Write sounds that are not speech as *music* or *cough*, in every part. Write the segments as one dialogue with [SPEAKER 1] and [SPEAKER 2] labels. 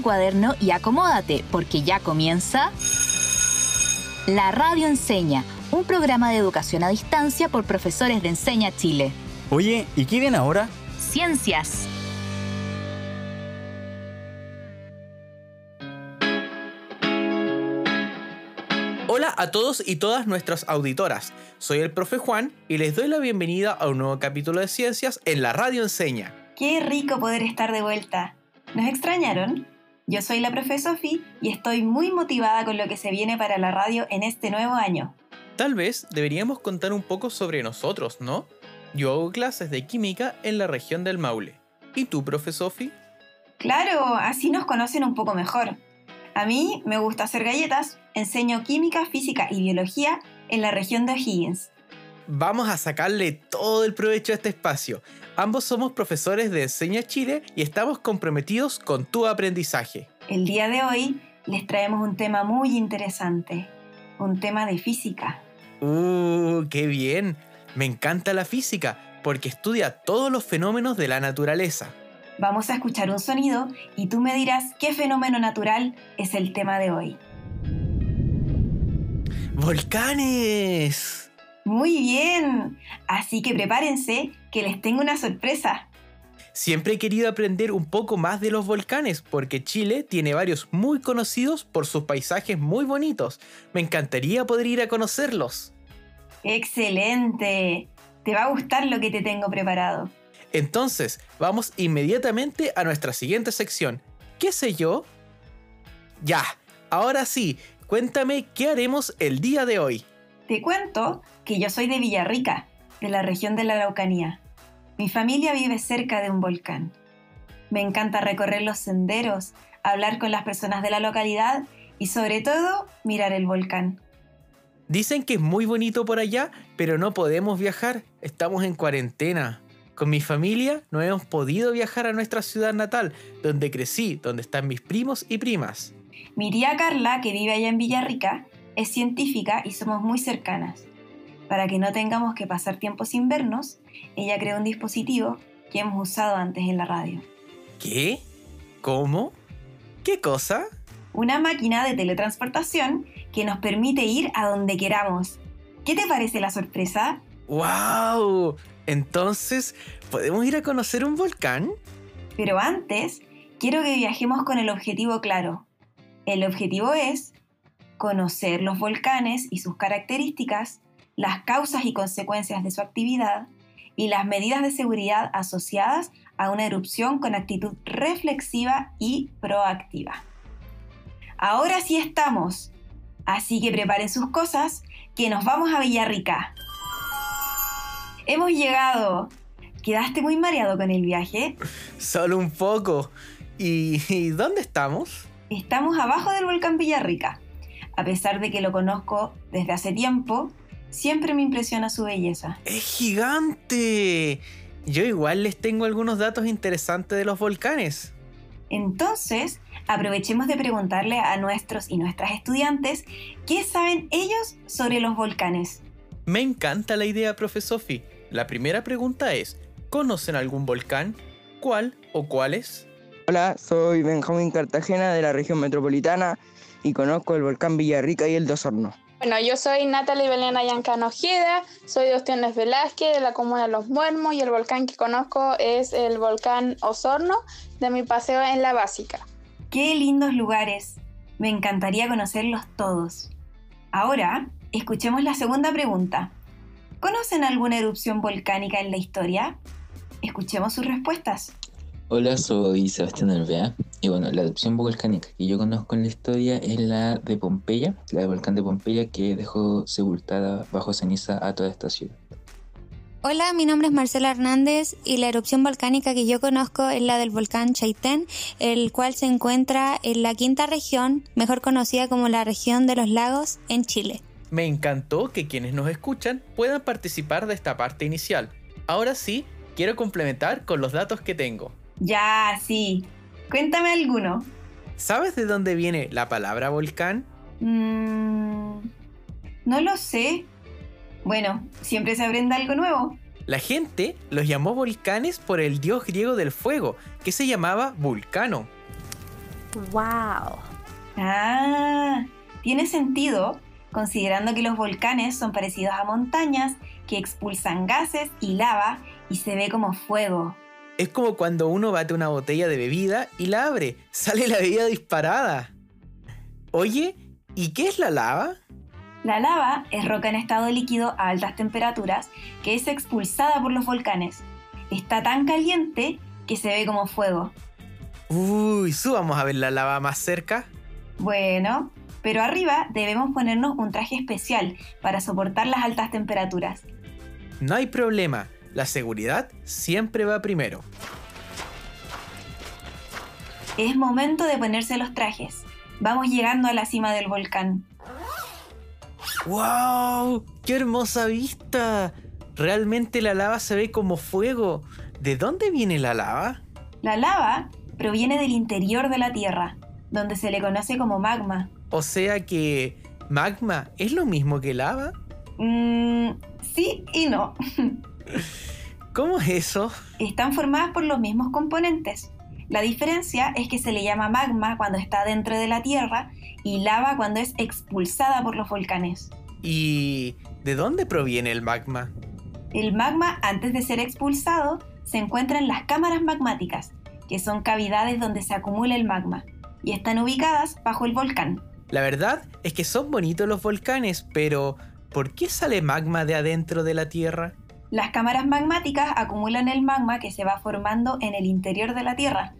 [SPEAKER 1] tu cuaderno y acomódate, porque ya comienza La Radio Enseña, un programa de educación a distancia por profesores de Enseña Chile.
[SPEAKER 2] Oye, ¿y qué viene ahora?
[SPEAKER 1] Ciencias.
[SPEAKER 3] Hola a todos y todas nuestras auditoras. Soy el profe Juan y les doy la bienvenida a un nuevo capítulo de Ciencias en la Radio Enseña.
[SPEAKER 4] Qué rico poder estar de vuelta. ¿Nos extrañaron? Yo soy la profe Sofi y estoy muy motivada con lo que se viene para la radio en este nuevo año.
[SPEAKER 3] Tal vez deberíamos contar un poco sobre nosotros, ¿no? Yo hago clases de química en la región del Maule. ¿Y tú, profe Sofi?
[SPEAKER 4] Claro, así nos conocen un poco mejor. A mí me gusta hacer galletas, enseño química, física y biología en la región de O'Higgins.
[SPEAKER 3] Vamos a sacarle todo el provecho a este espacio. Ambos somos profesores de Enseña Chile y estamos comprometidos con tu aprendizaje.
[SPEAKER 4] El día de hoy les traemos un tema muy interesante, un tema de física.
[SPEAKER 3] ¡Uh, qué bien! Me encanta la física porque estudia todos los fenómenos de la naturaleza.
[SPEAKER 4] Vamos a escuchar un sonido y tú me dirás qué fenómeno natural es el tema de hoy.
[SPEAKER 3] ¡Volcanes!
[SPEAKER 4] Muy bien, así que prepárense que les tengo una sorpresa.
[SPEAKER 3] Siempre he querido aprender un poco más de los volcanes porque Chile tiene varios muy conocidos por sus paisajes muy bonitos. Me encantaría poder ir a conocerlos.
[SPEAKER 4] Excelente. Te va a gustar lo que te tengo preparado.
[SPEAKER 3] Entonces, vamos inmediatamente a nuestra siguiente sección. ¿Qué sé yo? Ya, ahora sí, cuéntame qué haremos el día de hoy.
[SPEAKER 4] Te cuento que yo soy de Villarrica, de la región de la Araucanía. Mi familia vive cerca de un volcán. Me encanta recorrer los senderos, hablar con las personas de la localidad y sobre todo mirar el volcán.
[SPEAKER 3] Dicen que es muy bonito por allá, pero no podemos viajar, estamos en cuarentena. Con mi familia no hemos podido viajar a nuestra ciudad natal, donde crecí, donde están mis primos y primas.
[SPEAKER 4] Mi tía Carla, que vive allá en Villarrica, es científica y somos muy cercanas. Para que no tengamos que pasar tiempo sin vernos, ella creó un dispositivo que hemos usado antes en la radio.
[SPEAKER 3] ¿Qué? ¿Cómo? ¿Qué cosa?
[SPEAKER 4] Una máquina de teletransportación que nos permite ir a donde queramos. ¿Qué te parece la sorpresa?
[SPEAKER 3] ¡Wow! Entonces, ¿podemos ir a conocer un volcán?
[SPEAKER 4] Pero antes, quiero que viajemos con el objetivo claro. El objetivo es conocer los volcanes y sus características, las causas y consecuencias de su actividad y las medidas de seguridad asociadas a una erupción con actitud reflexiva y proactiva. Ahora sí estamos, así que preparen sus cosas, que nos vamos a Villarrica. Hemos llegado. ¿Quedaste muy mareado con el viaje?
[SPEAKER 3] Solo un poco. ¿Y, y dónde estamos?
[SPEAKER 4] Estamos abajo del volcán Villarrica. A pesar de que lo conozco desde hace tiempo, siempre me impresiona su belleza.
[SPEAKER 3] ¡Es gigante! Yo igual les tengo algunos datos interesantes de los volcanes.
[SPEAKER 4] Entonces, aprovechemos de preguntarle a nuestros y nuestras estudiantes qué saben ellos sobre los volcanes.
[SPEAKER 3] Me encanta la idea, profe Sofi. La primera pregunta es, ¿conocen algún volcán? ¿Cuál o cuáles?
[SPEAKER 5] Hola, soy Benjamín Cartagena de la región metropolitana y conozco el volcán Villarrica y el de Osorno.
[SPEAKER 6] Bueno, yo soy Natalie Belén Ayancano Ojeda, soy de Ostiones Velázquez, de la comuna de Los Muermos, y el volcán que conozco es el volcán Osorno, de mi paseo en la básica.
[SPEAKER 4] ¡Qué lindos lugares! Me encantaría conocerlos todos. Ahora, escuchemos la segunda pregunta. ¿Conocen alguna erupción volcánica en la historia? Escuchemos sus respuestas.
[SPEAKER 7] Hola, soy Sebastián Alvea. Y bueno, la erupción volcánica que yo conozco en la historia es la de Pompeya, la del volcán de Pompeya que dejó sepultada bajo ceniza a toda esta ciudad.
[SPEAKER 8] Hola, mi nombre es Marcela Hernández y la erupción volcánica que yo conozco es la del volcán Chaitén, el cual se encuentra en la quinta región, mejor conocida como la región de los lagos, en Chile.
[SPEAKER 3] Me encantó que quienes nos escuchan puedan participar de esta parte inicial. Ahora sí, quiero complementar con los datos que tengo.
[SPEAKER 4] Ya, sí. Cuéntame alguno.
[SPEAKER 3] ¿Sabes de dónde viene la palabra volcán?
[SPEAKER 4] Mm, no lo sé. Bueno, siempre se aprende algo nuevo.
[SPEAKER 3] La gente los llamó volcanes por el dios griego del fuego, que se llamaba Vulcano.
[SPEAKER 9] ¡Wow!
[SPEAKER 4] Ah, tiene sentido, considerando que los volcanes son parecidos a montañas que expulsan gases y lava y se ve como fuego.
[SPEAKER 3] Es como cuando uno bate una botella de bebida y la abre, sale la bebida disparada. Oye, ¿y qué es la lava?
[SPEAKER 4] La lava es roca en estado líquido a altas temperaturas que es expulsada por los volcanes. Está tan caliente que se ve como fuego.
[SPEAKER 3] Uy, subamos a ver la lava más cerca.
[SPEAKER 4] Bueno, pero arriba debemos ponernos un traje especial para soportar las altas temperaturas.
[SPEAKER 3] No hay problema, la seguridad siempre va primero.
[SPEAKER 4] Es momento de ponerse los trajes. Vamos llegando a la cima del volcán.
[SPEAKER 3] ¡Wow! ¡Qué hermosa vista! Realmente la lava se ve como fuego. ¿De dónde viene la lava?
[SPEAKER 4] La lava proviene del interior de la Tierra, donde se le conoce como magma.
[SPEAKER 3] O sea que magma es lo mismo que lava.
[SPEAKER 4] Mm, sí y no. *laughs*
[SPEAKER 3] ¿Cómo es eso?
[SPEAKER 4] Están formadas por los mismos componentes. La diferencia es que se le llama magma cuando está dentro de la Tierra y lava cuando es expulsada por los volcanes.
[SPEAKER 3] ¿Y de dónde proviene el magma?
[SPEAKER 4] El magma, antes de ser expulsado, se encuentra en las cámaras magmáticas, que son cavidades donde se acumula el magma, y están ubicadas bajo el volcán.
[SPEAKER 3] La verdad es que son bonitos los volcanes, pero ¿por qué sale magma de adentro de la Tierra?
[SPEAKER 4] Las cámaras magmáticas acumulan el magma que se va formando en el interior de la Tierra,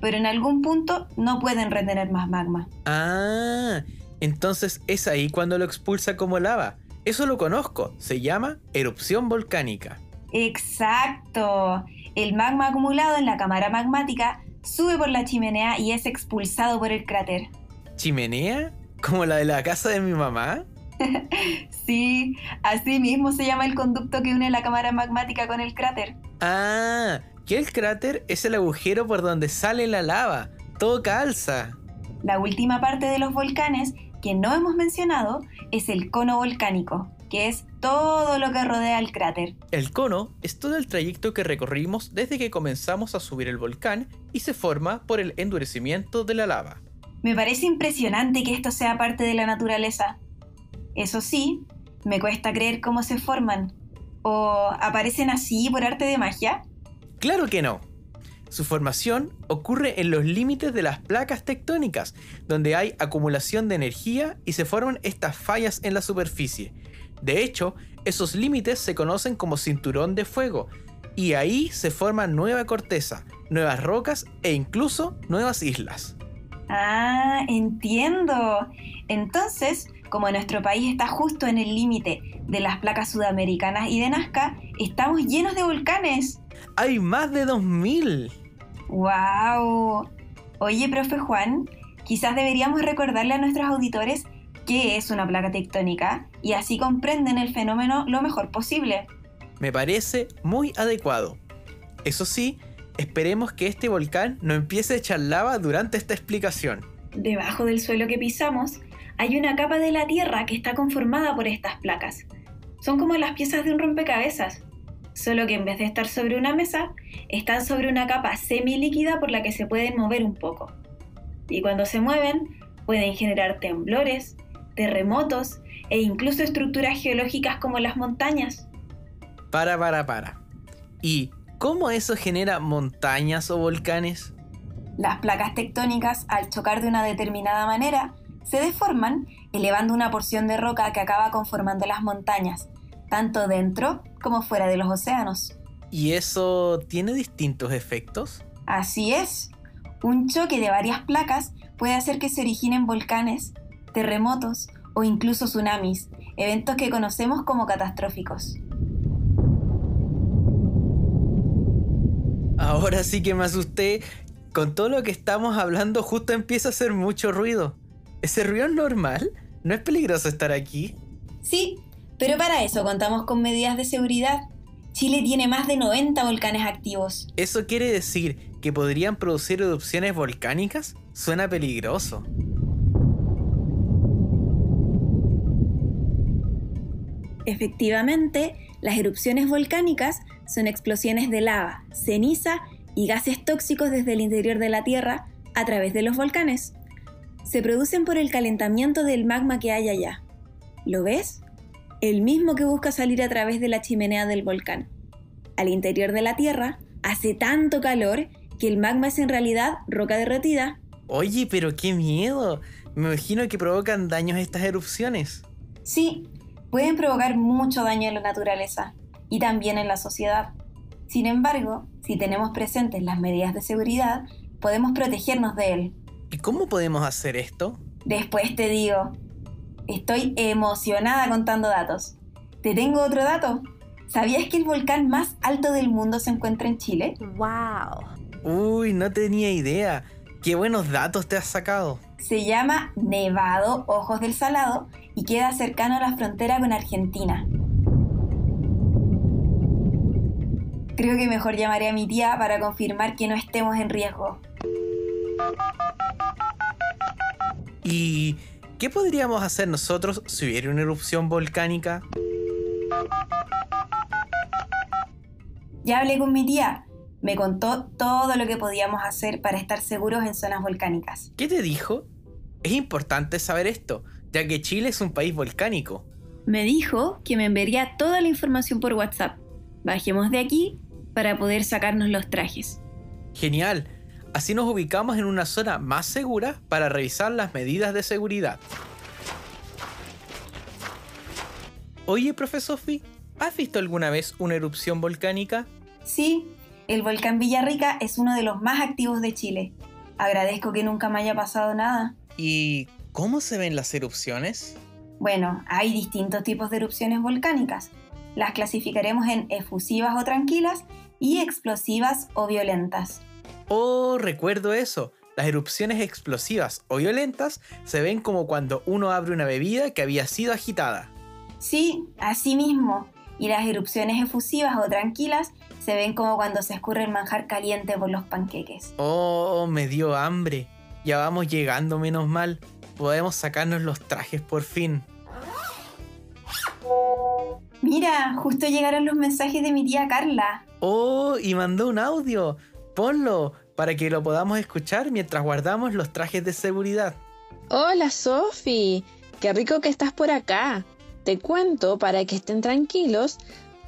[SPEAKER 4] pero en algún punto no pueden retener más magma.
[SPEAKER 3] Ah, entonces es ahí cuando lo expulsa como lava. Eso lo conozco, se llama erupción volcánica.
[SPEAKER 4] Exacto. El magma acumulado en la cámara magmática sube por la chimenea y es expulsado por el cráter.
[SPEAKER 3] ¿Chimenea? ¿Como la de la casa de mi mamá? *laughs*
[SPEAKER 4] sí, así mismo se llama el conducto que une la cámara magmática con el cráter.
[SPEAKER 3] Ah, que el cráter es el agujero por donde sale la lava. Todo calza.
[SPEAKER 4] La última parte de los volcanes que no hemos mencionado es el cono volcánico, que es todo lo que rodea el cráter.
[SPEAKER 3] El cono es todo el trayecto que recorrimos desde que comenzamos a subir el volcán y se forma por el endurecimiento de la lava.
[SPEAKER 4] Me parece impresionante que esto sea parte de la naturaleza. Eso sí, me cuesta creer cómo se forman. ¿O aparecen así por arte de magia?
[SPEAKER 3] Claro que no. Su formación ocurre en los límites de las placas tectónicas, donde hay acumulación de energía y se forman estas fallas en la superficie. De hecho, esos límites se conocen como cinturón de fuego, y ahí se forma nueva corteza, nuevas rocas e incluso nuevas islas.
[SPEAKER 4] Ah, entiendo. Entonces, como nuestro país está justo en el límite de las placas sudamericanas y de Nazca, estamos llenos de volcanes.
[SPEAKER 3] ¡Hay más de 2000!
[SPEAKER 4] ¡Wow! Oye, profe Juan, quizás deberíamos recordarle a nuestros auditores qué es una placa tectónica y así comprenden el fenómeno lo mejor posible.
[SPEAKER 3] Me parece muy adecuado. Eso sí, esperemos que este volcán no empiece a echar lava durante esta explicación.
[SPEAKER 4] Debajo del suelo que pisamos hay una capa de la Tierra que está conformada por estas placas. Son como las piezas de un rompecabezas, solo que en vez de estar sobre una mesa, están sobre una capa semilíquida por la que se pueden mover un poco. Y cuando se mueven, pueden generar temblores, terremotos e incluso estructuras geológicas como las montañas.
[SPEAKER 3] Para, para, para. ¿Y cómo eso genera montañas o volcanes?
[SPEAKER 4] Las placas tectónicas, al chocar de una determinada manera, se deforman, elevando una porción de roca que acaba conformando las montañas, tanto dentro como fuera de los océanos.
[SPEAKER 3] ¿Y eso tiene distintos efectos?
[SPEAKER 4] Así es. Un choque de varias placas puede hacer que se originen volcanes, terremotos o incluso tsunamis, eventos que conocemos como catastróficos.
[SPEAKER 3] Ahora sí que me asusté. Con todo lo que estamos hablando justo empieza a hacer mucho ruido. ¿Ese ruido es normal? ¿No es peligroso estar aquí?
[SPEAKER 4] Sí, pero para eso contamos con medidas de seguridad. Chile tiene más de 90 volcanes activos.
[SPEAKER 3] ¿Eso quiere decir que podrían producir erupciones volcánicas? Suena peligroso.
[SPEAKER 4] Efectivamente, las erupciones volcánicas son explosiones de lava, ceniza y gases tóxicos desde el interior de la Tierra a través de los volcanes. Se producen por el calentamiento del magma que hay allá. ¿Lo ves? El mismo que busca salir a través de la chimenea del volcán. Al interior de la Tierra hace tanto calor que el magma es en realidad roca derretida.
[SPEAKER 3] Oye, pero qué miedo. Me imagino que provocan daños estas erupciones.
[SPEAKER 4] Sí, pueden provocar mucho daño en la naturaleza y también en la sociedad. Sin embargo, si tenemos presentes las medidas de seguridad, podemos protegernos de él.
[SPEAKER 3] ¿Y cómo podemos hacer esto?
[SPEAKER 4] Después te digo. Estoy emocionada contando datos. ¿Te tengo otro dato? ¿Sabías que el volcán más alto del mundo se encuentra en Chile?
[SPEAKER 1] ¡Wow!
[SPEAKER 3] Uy, no tenía idea. Qué buenos datos te has sacado.
[SPEAKER 4] Se llama Nevado Ojos del Salado y queda cercano a la frontera con Argentina. Creo que mejor llamaré a mi tía para confirmar que no estemos en riesgo.
[SPEAKER 3] ¿Y qué podríamos hacer nosotros si hubiera una erupción volcánica?
[SPEAKER 4] Ya hablé con mi tía. Me contó todo lo que podíamos hacer para estar seguros en zonas volcánicas.
[SPEAKER 3] ¿Qué te dijo? Es importante saber esto, ya que Chile es un país volcánico.
[SPEAKER 4] Me dijo que me enviaría toda la información por WhatsApp. Bajemos de aquí para poder sacarnos los trajes.
[SPEAKER 3] Genial. Así nos ubicamos en una zona más segura para revisar las medidas de seguridad. Oye, profesor Sophie, ¿has visto alguna vez una erupción volcánica?
[SPEAKER 4] Sí, el volcán Villarrica es uno de los más activos de Chile. Agradezco que nunca me haya pasado nada.
[SPEAKER 3] ¿Y cómo se ven las erupciones?
[SPEAKER 4] Bueno, hay distintos tipos de erupciones volcánicas. Las clasificaremos en efusivas o tranquilas y explosivas o violentas.
[SPEAKER 3] Oh, recuerdo eso. Las erupciones explosivas o violentas se ven como cuando uno abre una bebida que había sido agitada.
[SPEAKER 4] Sí, así mismo. Y las erupciones efusivas o tranquilas se ven como cuando se escurre el manjar caliente por los panqueques.
[SPEAKER 3] Oh, me dio hambre. Ya vamos llegando menos mal. Podemos sacarnos los trajes por fin.
[SPEAKER 4] Mira, justo llegaron los mensajes de mi tía Carla.
[SPEAKER 3] Oh, y mandó un audio. Ponlo para que lo podamos escuchar mientras guardamos los trajes de seguridad.
[SPEAKER 6] Hola Sofi, qué rico que estás por acá. Te cuento para que estén tranquilos,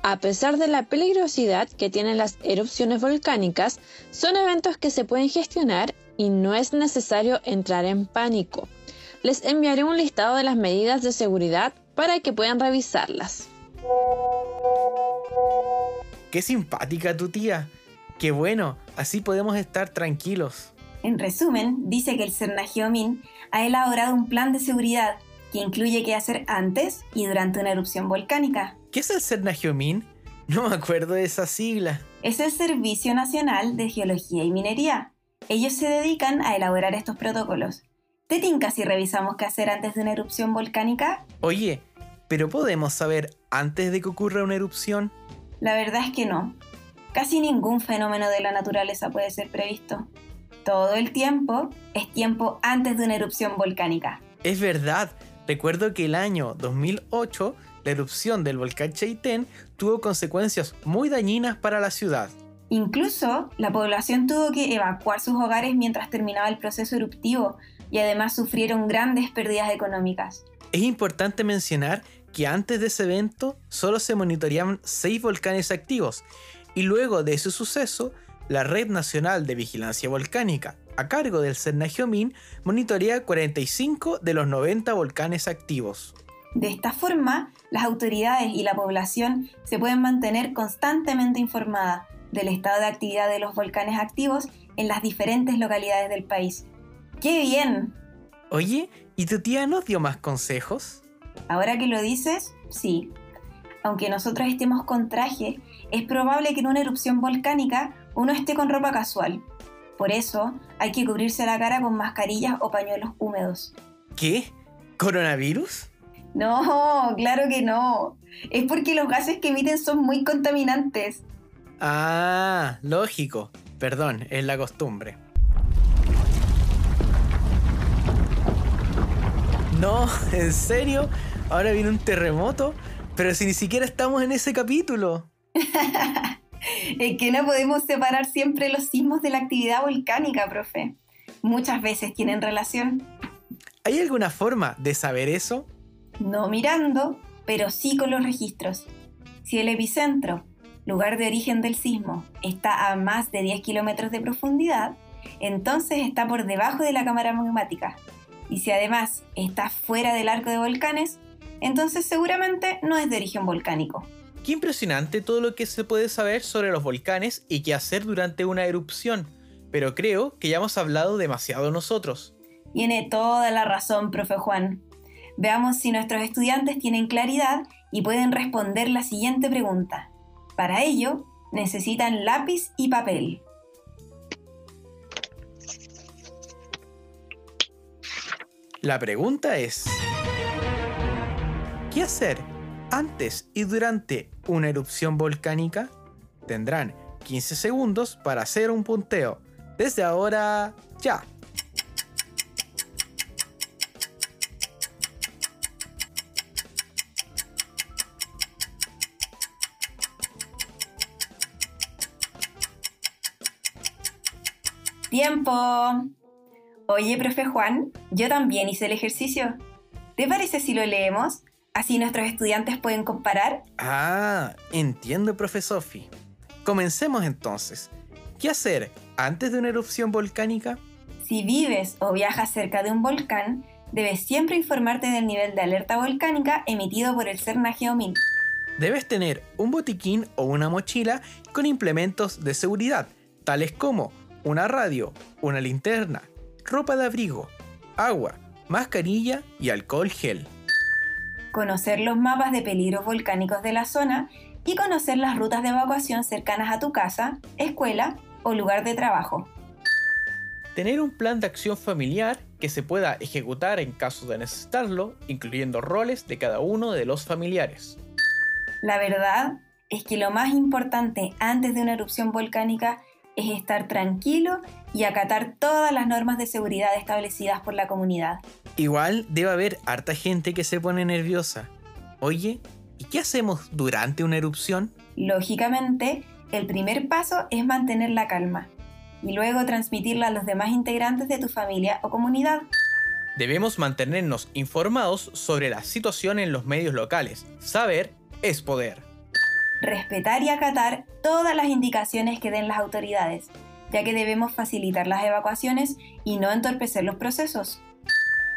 [SPEAKER 6] a pesar de la peligrosidad que tienen las erupciones volcánicas, son eventos que se pueden gestionar y no es necesario entrar en pánico. Les enviaré un listado de las medidas de seguridad para que puedan revisarlas.
[SPEAKER 3] Qué simpática tu tía. Qué bueno, así podemos estar tranquilos.
[SPEAKER 4] En resumen, dice que el Cernagiomín ha elaborado un plan de seguridad que incluye qué hacer antes y durante una erupción volcánica.
[SPEAKER 3] ¿Qué es el Cernagiomín? No me acuerdo de esa sigla.
[SPEAKER 4] Es el Servicio Nacional de Geología y Minería. Ellos se dedican a elaborar estos protocolos. ¿Te tinca si revisamos qué hacer antes de una erupción volcánica?
[SPEAKER 3] Oye, ¿pero podemos saber antes de que ocurra una erupción?
[SPEAKER 4] La verdad es que no. Casi ningún fenómeno de la naturaleza puede ser previsto. Todo el tiempo es tiempo antes de una erupción volcánica.
[SPEAKER 3] Es verdad. Recuerdo que el año 2008 la erupción del volcán Chaitén tuvo consecuencias muy dañinas para la ciudad.
[SPEAKER 4] Incluso la población tuvo que evacuar sus hogares mientras terminaba el proceso eruptivo y además sufrieron grandes pérdidas económicas.
[SPEAKER 3] Es importante mencionar que antes de ese evento solo se monitoreaban seis volcanes activos y luego de ese suceso, la Red Nacional de Vigilancia Volcánica, a cargo del Cernagiomín, monitorea 45 de los 90 volcanes activos.
[SPEAKER 4] De esta forma, las autoridades y la población se pueden mantener constantemente informadas del estado de actividad de los volcanes activos en las diferentes localidades del país. ¡Qué bien!
[SPEAKER 3] Oye, ¿y tu tía nos dio más consejos?
[SPEAKER 4] Ahora que lo dices, sí. Aunque nosotros estemos con traje, es probable que en una erupción volcánica uno esté con ropa casual. Por eso hay que cubrirse la cara con mascarillas o pañuelos húmedos.
[SPEAKER 3] ¿Qué? ¿Coronavirus?
[SPEAKER 4] No, claro que no. Es porque los gases que emiten son muy contaminantes.
[SPEAKER 3] Ah, lógico. Perdón, es la costumbre. No, ¿en serio? Ahora viene un terremoto, pero si ni siquiera estamos en ese capítulo. *laughs*
[SPEAKER 4] es que no podemos separar siempre los sismos de la actividad volcánica, profe. muchas veces tienen relación.
[SPEAKER 3] ¿Hay alguna forma de saber eso?
[SPEAKER 4] No mirando, pero sí con los registros. Si el epicentro, lugar de origen del sismo, está a más de 10 kilómetros de profundidad, entonces está por debajo de la cámara magmática. Y si además está fuera del arco de volcanes, entonces seguramente no es de origen volcánico.
[SPEAKER 3] Qué impresionante todo lo que se puede saber sobre los volcanes y qué hacer durante una erupción, pero creo que ya hemos hablado demasiado nosotros.
[SPEAKER 4] Tiene toda la razón, profe Juan. Veamos si nuestros estudiantes tienen claridad y pueden responder la siguiente pregunta. Para ello, necesitan lápiz y papel.
[SPEAKER 3] La pregunta es, ¿qué hacer antes y durante una erupción volcánica? Tendrán 15 segundos para hacer un punteo. Desde ahora, ya.
[SPEAKER 4] Tiempo. Oye, profe Juan, yo también hice el ejercicio. ¿Te parece si lo leemos? Así nuestros estudiantes pueden comparar.
[SPEAKER 3] Ah, entiendo, profe Sofi. Comencemos entonces. ¿Qué hacer antes de una erupción volcánica?
[SPEAKER 4] Si vives o viajas cerca de un volcán, debes siempre informarte del nivel de alerta volcánica emitido por el CERNA Geomil.
[SPEAKER 3] Debes tener un botiquín o una mochila con implementos de seguridad, tales como una radio, una linterna, ropa de abrigo, agua, mascarilla y alcohol gel.
[SPEAKER 4] Conocer los mapas de peligros volcánicos de la zona y conocer las rutas de evacuación cercanas a tu casa, escuela o lugar de trabajo.
[SPEAKER 3] Tener un plan de acción familiar que se pueda ejecutar en caso de necesitarlo, incluyendo roles de cada uno de los familiares.
[SPEAKER 4] La verdad es que lo más importante antes de una erupción volcánica es estar tranquilo y acatar todas las normas de seguridad establecidas por la comunidad.
[SPEAKER 3] Igual debe haber harta gente que se pone nerviosa. Oye, ¿y qué hacemos durante una erupción?
[SPEAKER 4] Lógicamente, el primer paso es mantener la calma y luego transmitirla a los demás integrantes de tu familia o comunidad.
[SPEAKER 3] Debemos mantenernos informados sobre la situación en los medios locales. Saber es poder.
[SPEAKER 4] Respetar y acatar todas las indicaciones que den las autoridades, ya que debemos facilitar las evacuaciones y no entorpecer los procesos.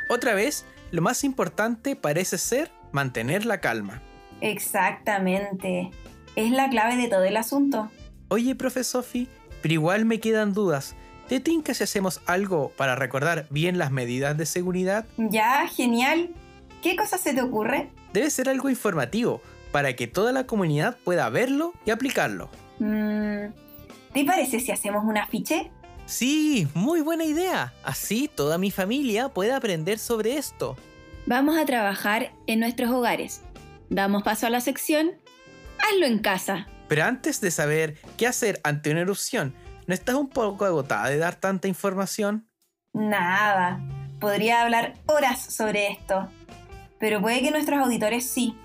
[SPEAKER 3] Otra vez, lo más importante parece ser mantener la calma.
[SPEAKER 4] Exactamente. Es la clave de todo el asunto.
[SPEAKER 3] Oye, profe Sofi, pero igual me quedan dudas. ¿Te tinca si hacemos algo para recordar bien las medidas de seguridad?
[SPEAKER 4] Ya, genial. ¿Qué cosa se te ocurre?
[SPEAKER 3] Debe ser algo informativo, para que toda la comunidad pueda verlo y aplicarlo.
[SPEAKER 4] Mm, ¿Te parece si hacemos un afiche?
[SPEAKER 3] Sí, muy buena idea. Así toda mi familia puede aprender sobre esto.
[SPEAKER 1] Vamos a trabajar en nuestros hogares. Damos paso a la sección Hazlo en casa.
[SPEAKER 3] Pero antes de saber qué hacer ante una erupción, ¿no estás un poco agotada de dar tanta información?
[SPEAKER 4] Nada. Podría hablar horas sobre esto. Pero puede que nuestros auditores sí.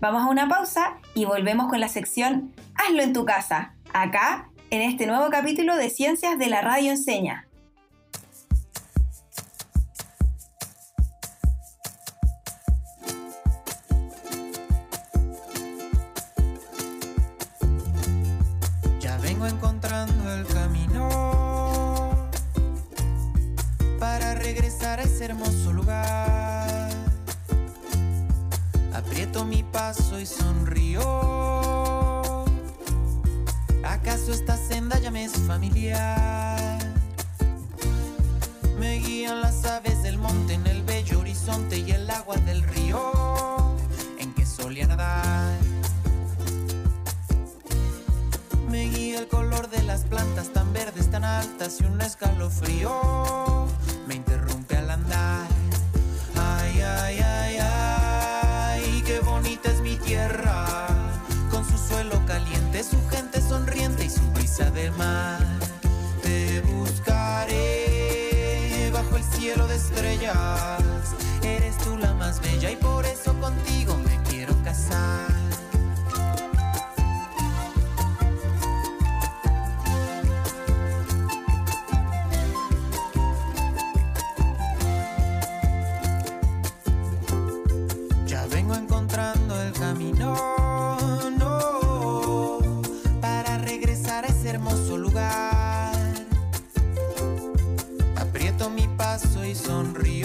[SPEAKER 4] Vamos a una pausa y volvemos con la sección Hazlo en tu casa, acá en este nuevo capítulo de Ciencias de la Radio Enseña.
[SPEAKER 9] Ya vengo encontrando el camino para regresar a ese hermoso lugar. Aprieto mi paso y sonrío. ¿Acaso esta senda ya me es familiar? Me guían las aves del monte en el bello horizonte y el agua del río en que solía nadar. Me guía el color de las plantas tan verdes, tan altas y un escalofrío me interrumpe al andar. Del mar. Te buscaré bajo el cielo de estrellas, eres tú la más bella y por eso contigo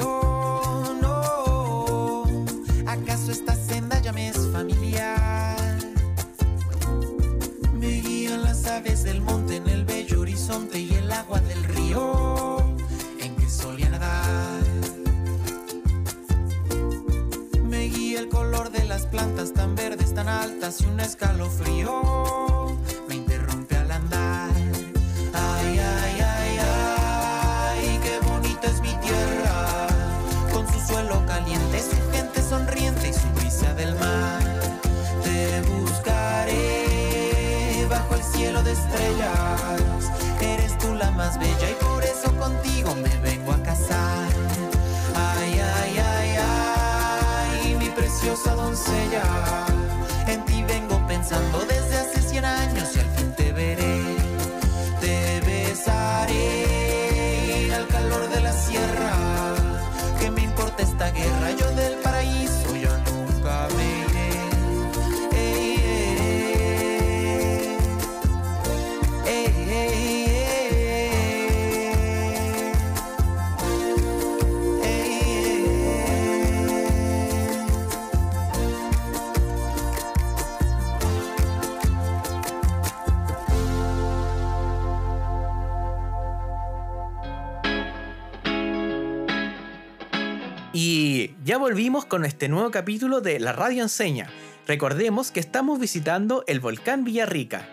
[SPEAKER 9] No, ¿acaso esta senda ya me es familiar? Me guían las aves del monte en el bello horizonte y el agua del río en que solía nadar. Me guía el color de las plantas tan verdes, tan altas y un escalofrío del mar. Te buscaré bajo el cielo de estrellas, eres tú la más bella y por eso contigo me vengo a casar. Ay, ay, ay, ay, mi preciosa doncella, en ti vengo pensando desde hace cien años y al
[SPEAKER 3] volvimos con este nuevo capítulo de La Radio Enseña. Recordemos que estamos visitando el volcán Villarrica.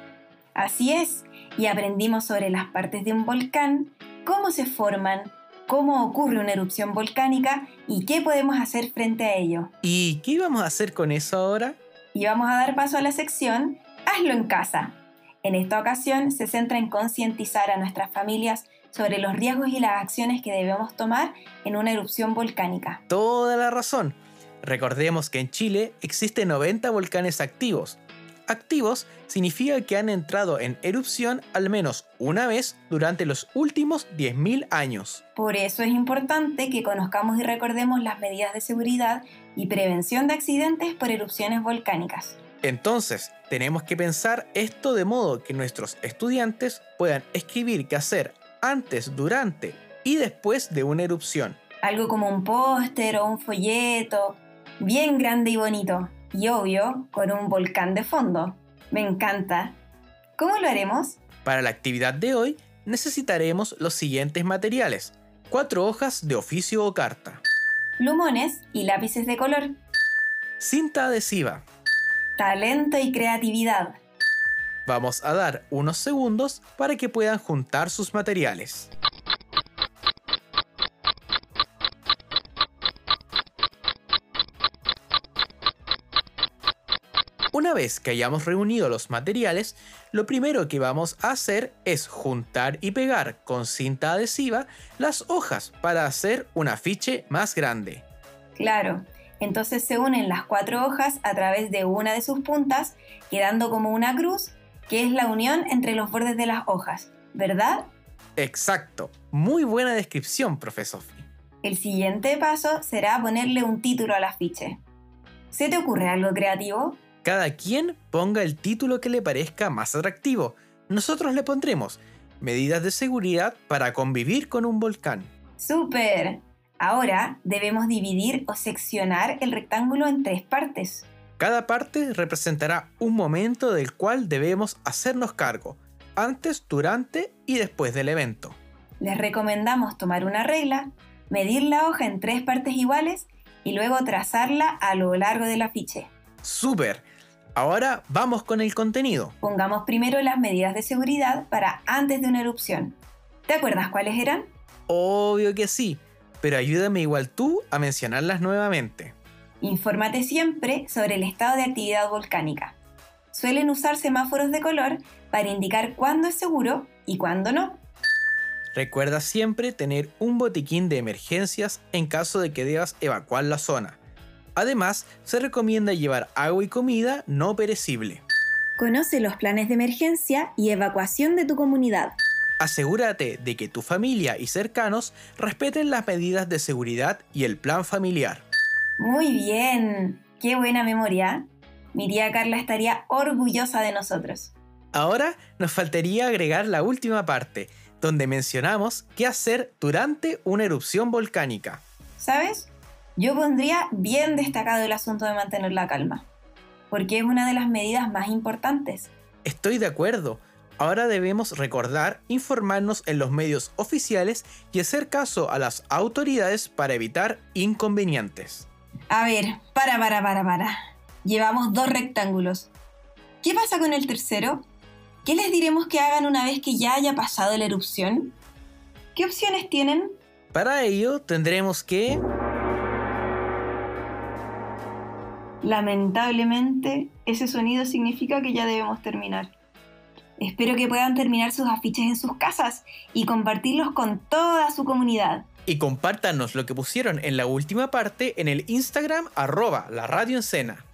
[SPEAKER 4] Así es, y aprendimos sobre las partes de un volcán, cómo se forman, cómo ocurre una erupción volcánica y qué podemos hacer frente a ello.
[SPEAKER 3] ¿Y qué íbamos a hacer con eso ahora?
[SPEAKER 4] Y vamos a dar paso a la sección Hazlo en casa. En esta ocasión se centra en concientizar a nuestras familias sobre los riesgos y las acciones que debemos tomar en una erupción volcánica.
[SPEAKER 3] Toda la razón. Recordemos que en Chile existen 90 volcanes activos. Activos significa que han entrado en erupción al menos una vez durante los últimos 10.000 años.
[SPEAKER 4] Por eso es importante que conozcamos y recordemos las medidas de seguridad y prevención de accidentes por erupciones volcánicas.
[SPEAKER 3] Entonces, tenemos que pensar esto de modo que nuestros estudiantes puedan escribir qué hacer antes, durante y después de una erupción.
[SPEAKER 4] Algo como un póster o un folleto, bien grande y bonito, y obvio, con un volcán de fondo. Me encanta. ¿Cómo lo haremos?
[SPEAKER 3] Para la actividad de hoy necesitaremos los siguientes materiales. Cuatro hojas de oficio o carta.
[SPEAKER 4] Plumones y lápices de color,
[SPEAKER 3] Cinta adhesiva.
[SPEAKER 4] talento y creatividad.
[SPEAKER 3] Vamos a dar unos segundos para que puedan juntar sus materiales. Una vez que hayamos reunido los materiales, lo primero que vamos a hacer es juntar y pegar con cinta adhesiva las hojas para hacer un afiche más grande.
[SPEAKER 4] Claro, entonces se unen las cuatro hojas a través de una de sus puntas, quedando como una cruz, que es la unión entre los bordes de las hojas, ¿verdad?
[SPEAKER 3] Exacto, muy buena descripción, profesor.
[SPEAKER 4] El siguiente paso será ponerle un título al afiche. ¿Se te ocurre algo creativo?
[SPEAKER 3] Cada quien ponga el título que le parezca más atractivo. Nosotros le pondremos medidas de seguridad para convivir con un volcán.
[SPEAKER 4] ¡Súper! Ahora debemos dividir o seccionar el rectángulo en tres partes.
[SPEAKER 3] Cada parte representará un momento del cual debemos hacernos cargo, antes, durante y después del evento.
[SPEAKER 4] Les recomendamos tomar una regla, medir la hoja en tres partes iguales y luego trazarla a lo largo del afiche.
[SPEAKER 3] ¡Súper! Ahora vamos con el contenido.
[SPEAKER 4] Pongamos primero las medidas de seguridad para antes de una erupción. ¿Te acuerdas cuáles eran?
[SPEAKER 3] Obvio que sí, pero ayúdame igual tú a mencionarlas nuevamente.
[SPEAKER 4] Infórmate siempre sobre el estado de actividad volcánica. Suelen usar semáforos de color para indicar cuándo es seguro y cuándo no.
[SPEAKER 3] Recuerda siempre tener un botiquín de emergencias en caso de que debas evacuar la zona. Además, se recomienda llevar agua y comida no perecible.
[SPEAKER 4] Conoce los planes de emergencia y evacuación de tu comunidad.
[SPEAKER 3] Asegúrate de que tu familia y cercanos respeten las medidas de seguridad y el plan familiar.
[SPEAKER 4] Muy bien, qué buena memoria. Mi tía Carla estaría orgullosa de nosotros.
[SPEAKER 3] Ahora nos faltaría agregar la última parte. donde mencionamos qué hacer durante una erupción volcánica.
[SPEAKER 4] ¿Sabes? Yo pondría bien destacado el asunto de mantener la calma, porque es una de las medidas más importantes.
[SPEAKER 3] Estoy de acuerdo. Ahora debemos recordar informarnos en los medios oficiales y hacer caso a las autoridades para evitar inconvenientes.
[SPEAKER 4] A ver, para, para, para, para. Llevamos dos rectángulos. ¿Qué pasa con el tercero? ¿Qué les diremos que hagan una vez que ya haya pasado la erupción? ¿Qué opciones tienen?
[SPEAKER 3] Para ello tendremos que...
[SPEAKER 4] Lamentablemente, ese sonido significa que ya debemos terminar. Espero que puedan terminar sus afiches en sus casas y compartirlos con toda su comunidad.
[SPEAKER 3] Y compártanos lo que pusieron en la última parte en el Instagram arroba la radio encena.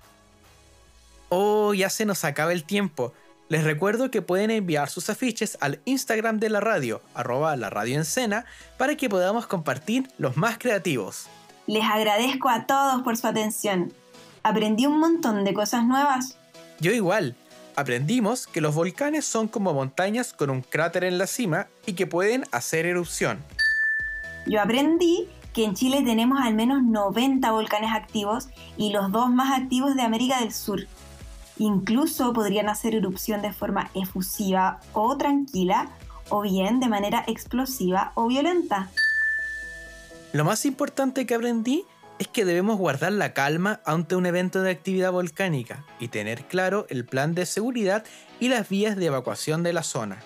[SPEAKER 3] Oh, ya se nos acaba el tiempo. Les recuerdo que pueden enviar sus afiches al Instagram de la radio, arroba la radio encena, para que podamos compartir los más creativos.
[SPEAKER 4] Les agradezco a todos por su atención. Aprendí un montón de cosas nuevas.
[SPEAKER 3] Yo igual. Aprendimos que los volcanes son como montañas con un cráter en la cima y que pueden hacer erupción.
[SPEAKER 4] Yo aprendí que en Chile tenemos al menos 90 volcanes activos y los dos más activos de América del Sur. Incluso podrían hacer erupción de forma efusiva o tranquila, o bien de manera explosiva o violenta.
[SPEAKER 3] Lo más importante que aprendí es que debemos guardar la calma ante un evento de actividad volcánica y tener claro el plan de seguridad y las vías de evacuación de la zona.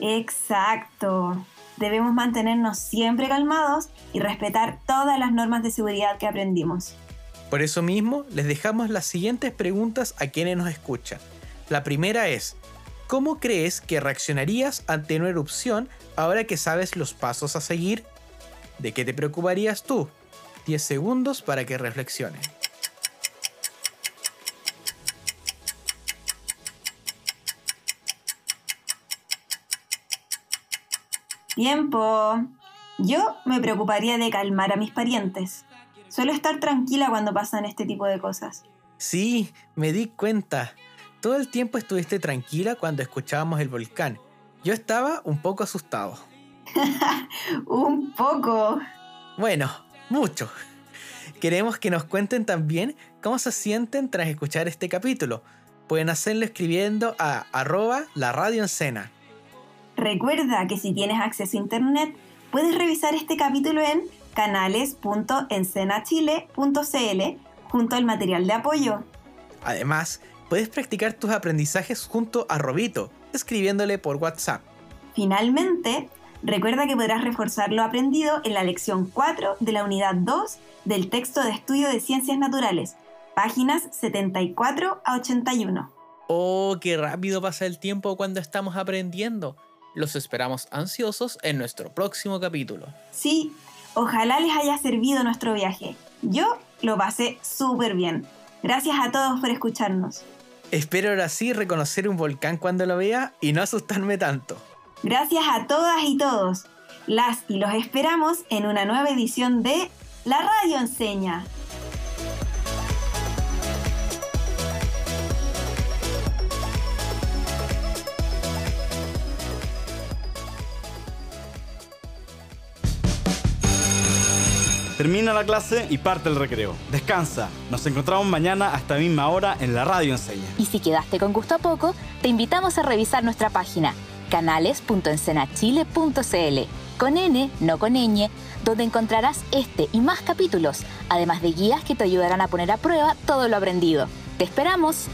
[SPEAKER 4] Exacto. Debemos mantenernos siempre calmados y respetar todas las normas de seguridad que aprendimos.
[SPEAKER 3] Por eso mismo, les dejamos las siguientes preguntas a quienes nos escuchan. La primera es, ¿cómo crees que reaccionarías ante una erupción ahora que sabes los pasos a seguir ¿De qué te preocuparías tú? 10 segundos para que reflexionen.
[SPEAKER 4] Tiempo. Yo me preocuparía de calmar a mis parientes. Suelo estar tranquila cuando pasan este tipo de cosas.
[SPEAKER 3] Sí, me di cuenta. Todo el tiempo estuviste tranquila cuando escuchábamos el volcán. Yo estaba un poco asustado. *laughs*
[SPEAKER 4] un poco.
[SPEAKER 3] Bueno, mucho. Queremos que nos cuenten también cómo se sienten tras escuchar este capítulo. Pueden hacerlo escribiendo a arroba la radio en
[SPEAKER 4] Recuerda que si tienes acceso a internet, puedes revisar este capítulo en canales.encenachile.cl junto al material de apoyo.
[SPEAKER 3] Además, puedes practicar tus aprendizajes junto a Robito, escribiéndole por WhatsApp.
[SPEAKER 4] Finalmente, Recuerda que podrás reforzar lo aprendido en la lección 4 de la unidad 2 del texto de estudio de ciencias naturales, páginas 74 a 81.
[SPEAKER 3] Oh, qué rápido pasa el tiempo cuando estamos aprendiendo. Los esperamos ansiosos en nuestro próximo capítulo.
[SPEAKER 4] Sí, ojalá les haya servido nuestro viaje. Yo lo pasé súper bien. Gracias a todos por escucharnos.
[SPEAKER 3] Espero ahora sí reconocer un volcán cuando lo vea y no asustarme tanto.
[SPEAKER 4] Gracias a todas y todos. Las y los esperamos en una nueva edición de La Radio Enseña.
[SPEAKER 2] Termina la clase y parte el recreo. Descansa. Nos encontramos mañana a esta misma hora en la radio enseña.
[SPEAKER 1] Y si quedaste con gusto a poco, te invitamos a revisar nuestra página canales.encenachile.cl, con N, no con ñ, donde encontrarás este y más capítulos, además de guías que te ayudarán a poner a prueba todo lo aprendido. ¡Te esperamos!